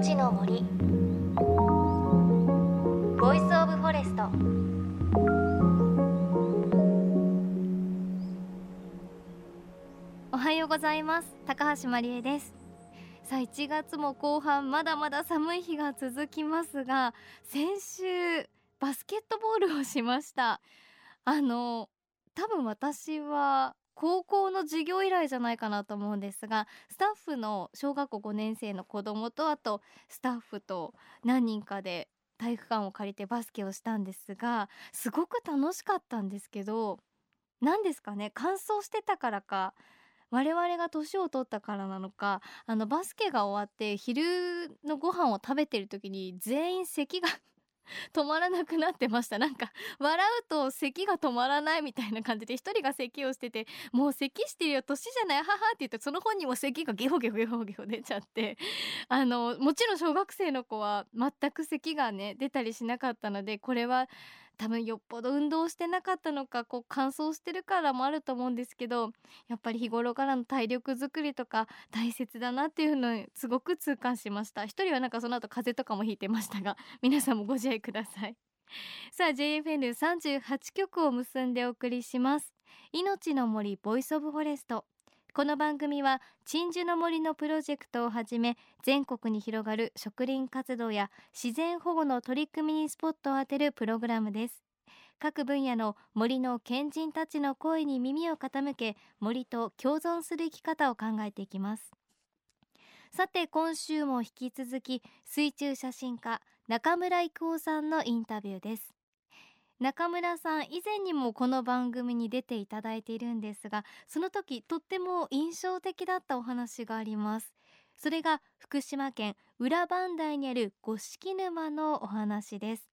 命の森。 Voice of Forest。おはようございます。高橋万里恵です。さあ1月も後半まだまだ寒い日が続きますが先週バスケットボールをしました。あの多分私は高校の授業以来じゃないかなと思うんですがスタッフの小学校5年生の子供とあとスタッフと何人かで体育館を借りてバスケをしたんですがすごく楽しかったんですけど何ですかね乾燥してたからか我々が年を取ったからなのかあのバスケが終わって昼のご飯を食べてる時に全員咳が 止まらなくなってました。なんか笑うと咳が止まらないみたいな感じで一人が咳をしててもう咳してるよ年じゃない母って言ってその本人も咳がゲホゲホゲホゲホ出ちゃって あのもちろん小学生の子は全く咳がね出たりしなかったのでこれは多分よっぽど運動してなかったのかこう乾燥してるからもあると思うんですけどやっぱり日頃からの体力づくりとか大切だなっていうのにすごく痛感しました。一人はなんかその後風邪とかもひいてましたが 皆さんもご自愛ください。さあ JFN38 局を結んでお送りします。命の森 Voice of Forest。この番組は鎮守の森のプロジェクトをはじめ全国に広がる植林活動や自然保護の取り組みにスポットを当てるプログラムです。各分野の森の賢人たちの声に耳を傾け森と共存する生き方を考えていきます。さて今週も引き続き水中写真家中村郁夫さんのインタビューです。中村さん以前にもこの番組に出ていただいているんですがその時とっても印象的だったお話があります。それが福島県裏磐梯にある五色沼のお話です。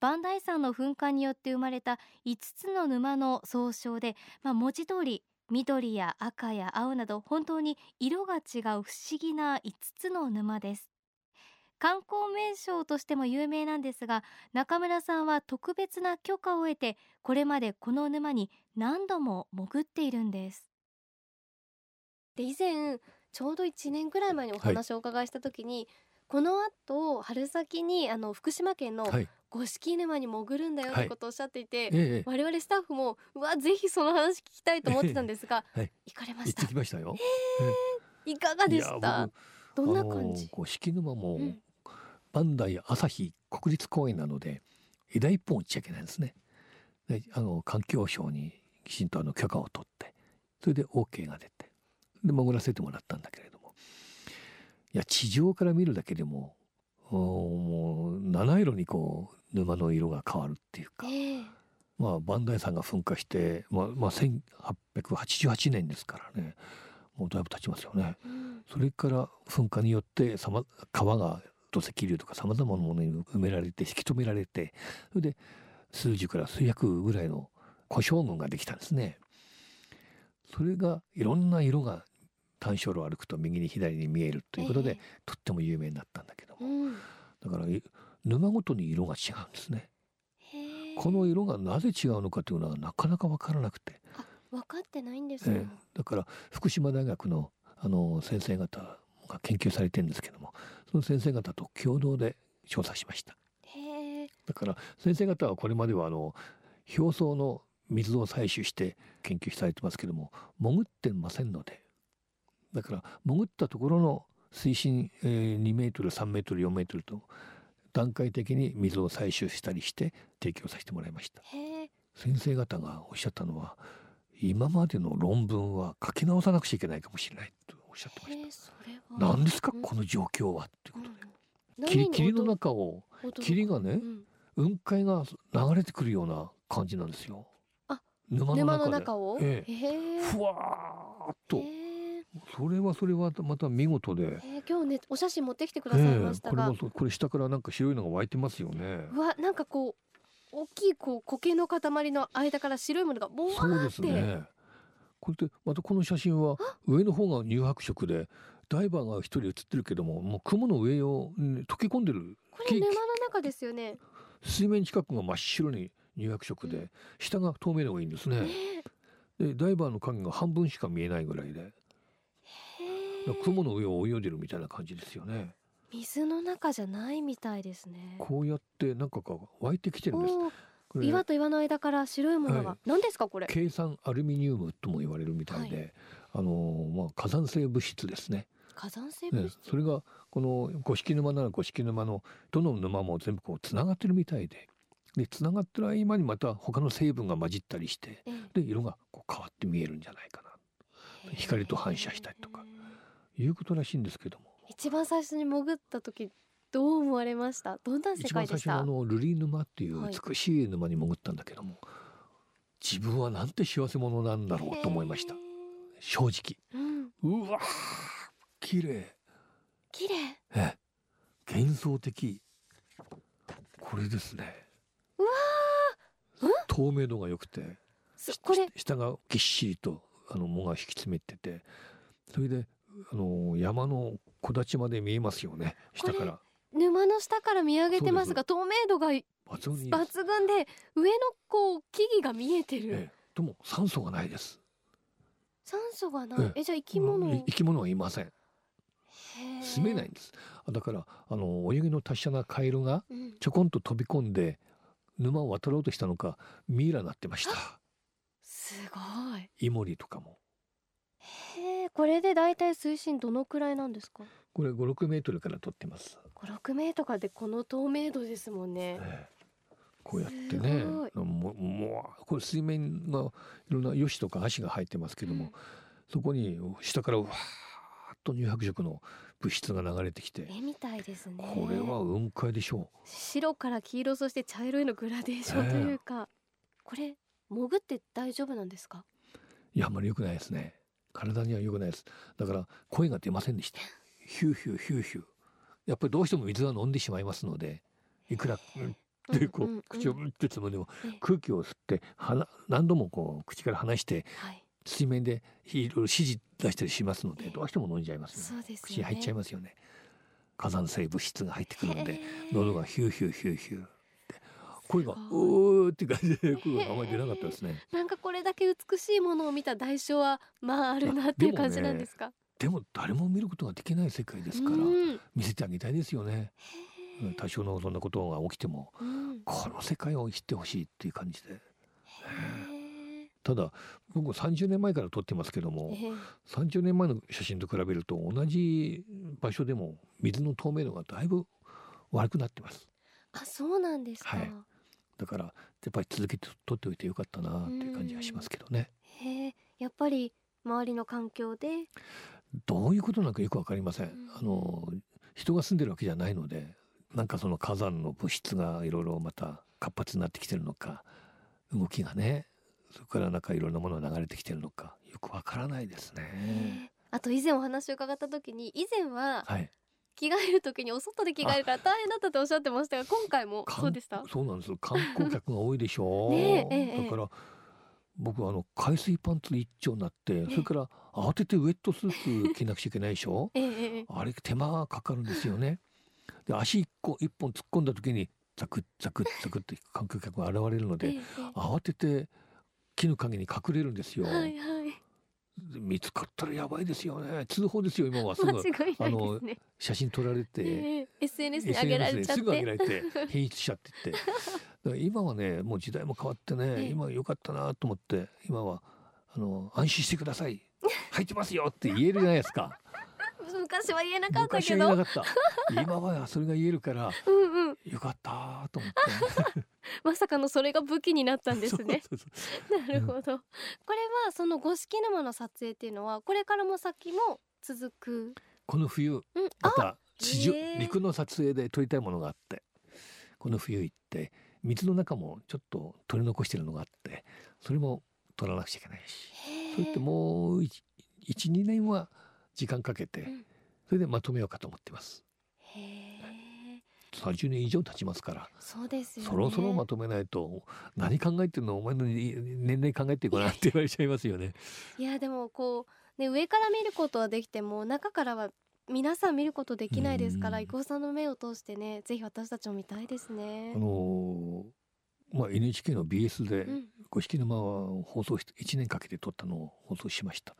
磐梯山の噴火によって生まれた5つの沼の総称で、まあ、文字通り緑や赤や青など本当に色が違う不思議な5つの沼です。観光名所としても有名なんですが中村さんは特別な許可を得てこれまでこの沼に何度も潜っているんです。で以前ちょうど1年ぐらい前にお話をお伺いした時に、はい、この後春先にあの福島県の五色沼に潜るんだよってことをおっしゃっていて、はい、我々スタッフもうわぜひその話聞きたいと思ってたんですが、はい、行かれました。行ってきましたよ、えー、いかがでした？どんな感じ？五色沼も、うん磐梯朝日国立公園なので枝一本落ちちゃいけないんですね。であの環境省にきちんとあの許可を取ってそれで OK が出てで潜らせてもらったんだけれどもいや地上から見るだけでももう七色にこう沼の色が変わるっていうか、えー、まあ磐梯山が噴火して、まあまあ、1888年ですからねもうだいぶ経ちますよね。うん、それから噴火によって、川が土石流とかさまざまなものに埋められて引き止められてそれで数十から数百ぐらいの小将軍ができたんですね。それがいろんな色が単焦炉を歩くと右に左に見えるということで、えー、とっても有名になったんだけども、うん、だから沼ごとに色が違うんですね。この色がなぜ違うのかというのはなかなか分からなくて。分かってないんです、えー、だから福島大学のあの先生方が研究されてるんですけどもその先生方と共同で調査しました。だから先生方はこれまではあの表層の水を採取して研究されてますけども潜ってませんので。だから潜ったところの水深、えー、2メートル3メートル4メートルと段階的に水を採取したりして提供させてもらいました。先生方がおっしゃったのは今までの論文は書き直さなくちゃいけないかもしれないとおっしゃってました。何ですか、この状況はっていうことで、霧霧の中を霧がね、雲海が流れてくるような感じなんですよ。沼の中を、ええ、ふわーっと。それはそれはまた見事で、えー、今日ねお写真持ってきてくださいましたが、えー、これもこれ下からなんか白いのが湧いてますよね。わなんかこう大きいこう苔の塊の間から白いものがボワーって。そうですね。これでまたこの写真は上の方が乳白色でダイバーが一人写ってるけどももう雲の上を、溶け込んでる。これ沼の中ですよね。水面近くが真っ白に乳白色で、うん、下が透明のがいいんですね、でダイバーの影が半分しか見えないぐらいで雲の上を泳いでるみたいな感じですよね。水の中じゃないみたいですね。こうやってなんかが湧いてきてるんです岩と岩の間から白いものが、はい。何ですかこれ？計算アルミニウムとも言われるみたいで、あのーまあ火山性物質ですね。火山性物ね質、それがこの五色沼なら五色沼のどの沼も全部こうつながってるみたいででつながってる合間にまた他の成分が混じったりしてえで色がこう変わって見えるんじゃないかな。え光と反射したりとか。いうことらしいんですけども。一番最初に潜った時どう思われました？どんな世一番界でした？最初のあのルリ沼っていうはい。美しい沼に潜ったんだけども、自分はなんて幸せ者なんだろうと思いました。へ正直。ーうん。うわー綺麗。綺麗？ええ。幻想的。これですね。うわ透明度が良くてすこれ。下がぎっしりとあの藻が引き詰めててそれであの山の木立まで見えますよね下から沼の下から見上げてますが透明度が抜抜群です。群で上のこう木々が見えてる、ええ。でも酸素がないです。酸素がない。ええ。えじゃあ生き物、うんい生き物はいません。住めないんです。あだからあの泳ぎの達者なカエルがうん。ちょこんと飛び込んで沼を渡ろうとしたのかミイラになってました。すごい。イモリとかも。へえ。これでだいたい水深どのくらいなんですか？これ56メートルから撮ってます、56メートルでこの透明度ですもんね。ええ。こうやってねもうもうこれ水面がいろんなヨシとか足が生えてますけども、うん。そこに下からわーっと乳白色の物質が流れてきて絵みたいですね。これは雲海でしょ白から黄色そして茶色いのグラデーションというか、これ潜って大丈夫なんですか？ういやあんまり良くないですね。体には良くないです。だから声が出ませんでしたヒューヒューヒューヒュー。やっぱりどうしても水は飲んでしまいますのでいくらでこう口をん。んブッてつむでもええ。空気を吸って鼻何度もこう口から離してはい。水面でいろいろ指示出したりしますのええ。でどうしても飲んじゃいますよね。口に入っちゃいますよね。火山性物質が入ってくるので喉がヒューヒューヒューヒューって。声がす「ごおー」って感じで声があまり出なかったですね。なんかこれだけ美しいものを見た代償はまああるなっていう感じなんですか？でも誰も見ることができない世界ですからうん。見せてあげたいですよね。多少のそんなことが起きてもうん。この世界を知ってほしいっていう感じで。ただ僕30年前から撮ってますけどもええ。30年前の写真と比べると同じ場所でも水の透明度がだいぶ悪くなってます。あそうなんですか。はい。だからやっぱり続けて撮っておいてよかったなっていう感じがしますけどね。へえやっぱり周りの環境でどういうことなのかよくわかりません。うん。あの人が住んでるわけじゃないのでなんかその火山の物質がいろいろまた活発になってきてるのか動きがねそこからなんかいろんなものが流れてきてるのかよくわからないですへね。えあと以前お話を伺った時に以前ははい、着替える時にお外で着替えるから大変だったっておっしゃってましたが今回も観そうでした？そうなんですよ。観光客が多いでしょう。ええだから僕はあの海水パンツ一丁になってそれから慌ててウェットスーツ着なくちゃいけないでしょ？ええ。ええあれ手間がかかるんですよね。で足一個一本突っ込んだ時にザクッザクッザクッって観光客が現れるのでえええ慌てて木の陰に隠れるんですよ、えはいはい。で見つかったらやばいですよね。通報ですよ今は。すぐ間違いないあの。写真撮られて、ええ SNS に上げられちゃっですぐ上げて。られて 変質しちゃってって。だから今はねもう時代も変わってね、ええ。今良かったなと思って今はあの安心してください入ってますよって言えるじゃないですか昔は言えなかった昔けど。は言 今はそれが言えるからうんうん。よかったと思って まさかのそれが武器になったんですね。なるほど。これはその五色沼の撮影っていうのはこれからも先も続く？この冬うん。まあ、た地上、へえ陸の撮影で撮りたいものがあってこの冬行って水の中もちょっと取り残してるのがあってそれも撮らなくちゃいけないしへえそうやってもう12年は時間かけてうん。それでまとめようかと思ってます。へえ。30年以上経ちますから、そうですよね。そろそろまとめないと何考えてるの？お前の年齢考えてるかなって言われちゃいますよね。いやでもこうね上から見ることはできても中からは皆さん見ることできないですからうん。伊藤さんの目を通してねぜひ私たちも見たいですね。あ。のーまあ NHK の BS でうん五色沼は放送して1年かけて撮ったのを放送しました。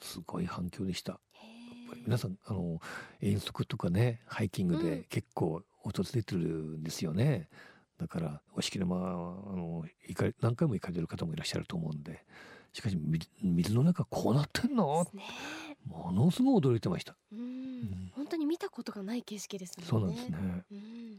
すごい反響でした。へぱり皆さんあの遠足とかねハイキングうん。で結構訪れてるんですよね。だからお式沼あの何回も行かれてる方もいらっしゃると思うんでしかし水水の中こうなってんの？ね。ものすごい驚いてました。うん。ん。本当に見たことがない景色ですね。そうなんですね。うん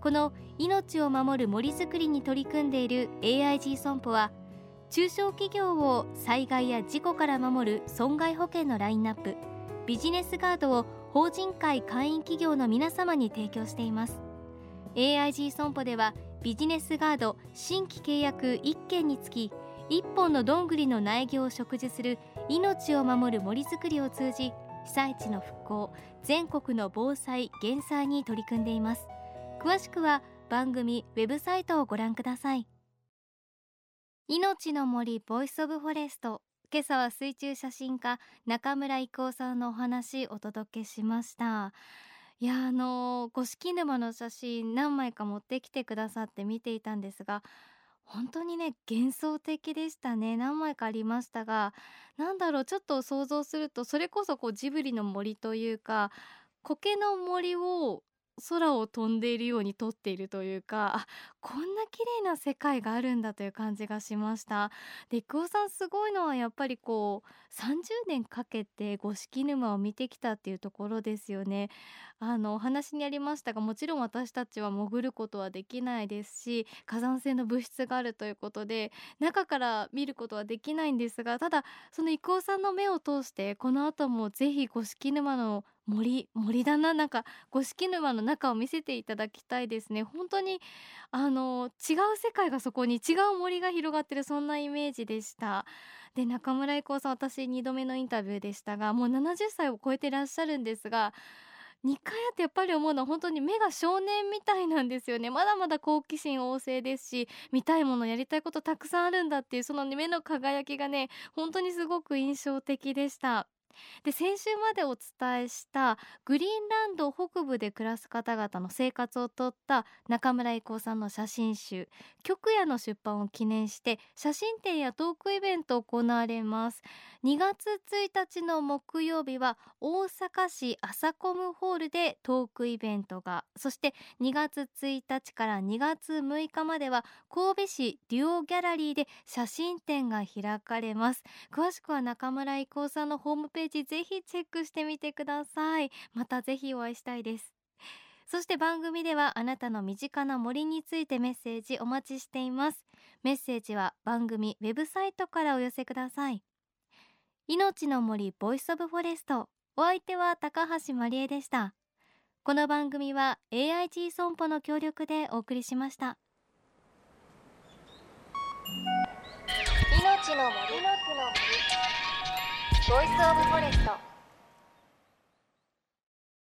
この命を守る森づくりに取り組んでいる AIG 損保は中小企業を災害や事故から守る損害保険のラインナップビジネスガードを法人会会員企業の皆様に提供しています。AIG 損保ではビジネスガード新規契約1件につき1本のどんぐりの苗木を植樹する命を守る森づくりを通じ被災地の復興全国の防災減災に取り組んでいます。詳しくは番組ウェブサイトをご覧ください。命の森 Voice of Forest。今朝は水中写真家中村郁夫さんのお話お届けしました。いやあの五色沼の写真何枚か持ってきてくださって見ていたんですが本当にね幻想的でしたね。何枚かありましたがなんだろうちょっと想像するとそれこそこうジブリの森というか苔の森を空を飛んでいるように撮っているというかあこんな綺麗な世界があるんだという感じがしました。で郁夫さんすごいのはやっぱりこう30年かけて五色沼を見てきたっていうところですよね。あのお話にありましたがもちろん私たちは潜ることはできないですし火山性の物質があるということで中から見ることはできないんですがただその郁夫さんの目を通してこの後もぜひ五色沼の森森だななんか五色沼の中を見せていただきたいですね。本当にあの違う世界がそこに違う森が広がってるそんなイメージでした。で中村郁夫さん私2度目のインタビューでしたがもう70歳を超えてらっしゃるんですが2回会ってやっぱり思うのは本当に目が少年みたいなんですよね。まだまだ好奇心旺盛ですし見たいものやりたいことたくさんあるんだっていうその目の輝きがね本当にすごく印象的でした。で先週までお伝えしたグリーンランド北部で暮らす方々の生活を撮った中村郁夫さんの写真集「極夜」の出版を記念して写真展やトークイベントを行われます。2月1日の木曜日は大阪市朝コムホールでトークイベントがそして2月1日から2月6日までは神戸市デュオギャラリーで写真展が開かれます。詳しくは中村郁夫さんのホームページぜひチェックしてみてください。またぜひお会いしたいです。そして番組ではあなたの身近な森についてメッセージお待ちしています。メッセージは番組ウェブサイトからお寄せください。命の森 Voice of Forest。お相手は高橋真理恵でした。この番組は AIG 損保の協力でお送りしました。命の森。のボイスオブフォレスト。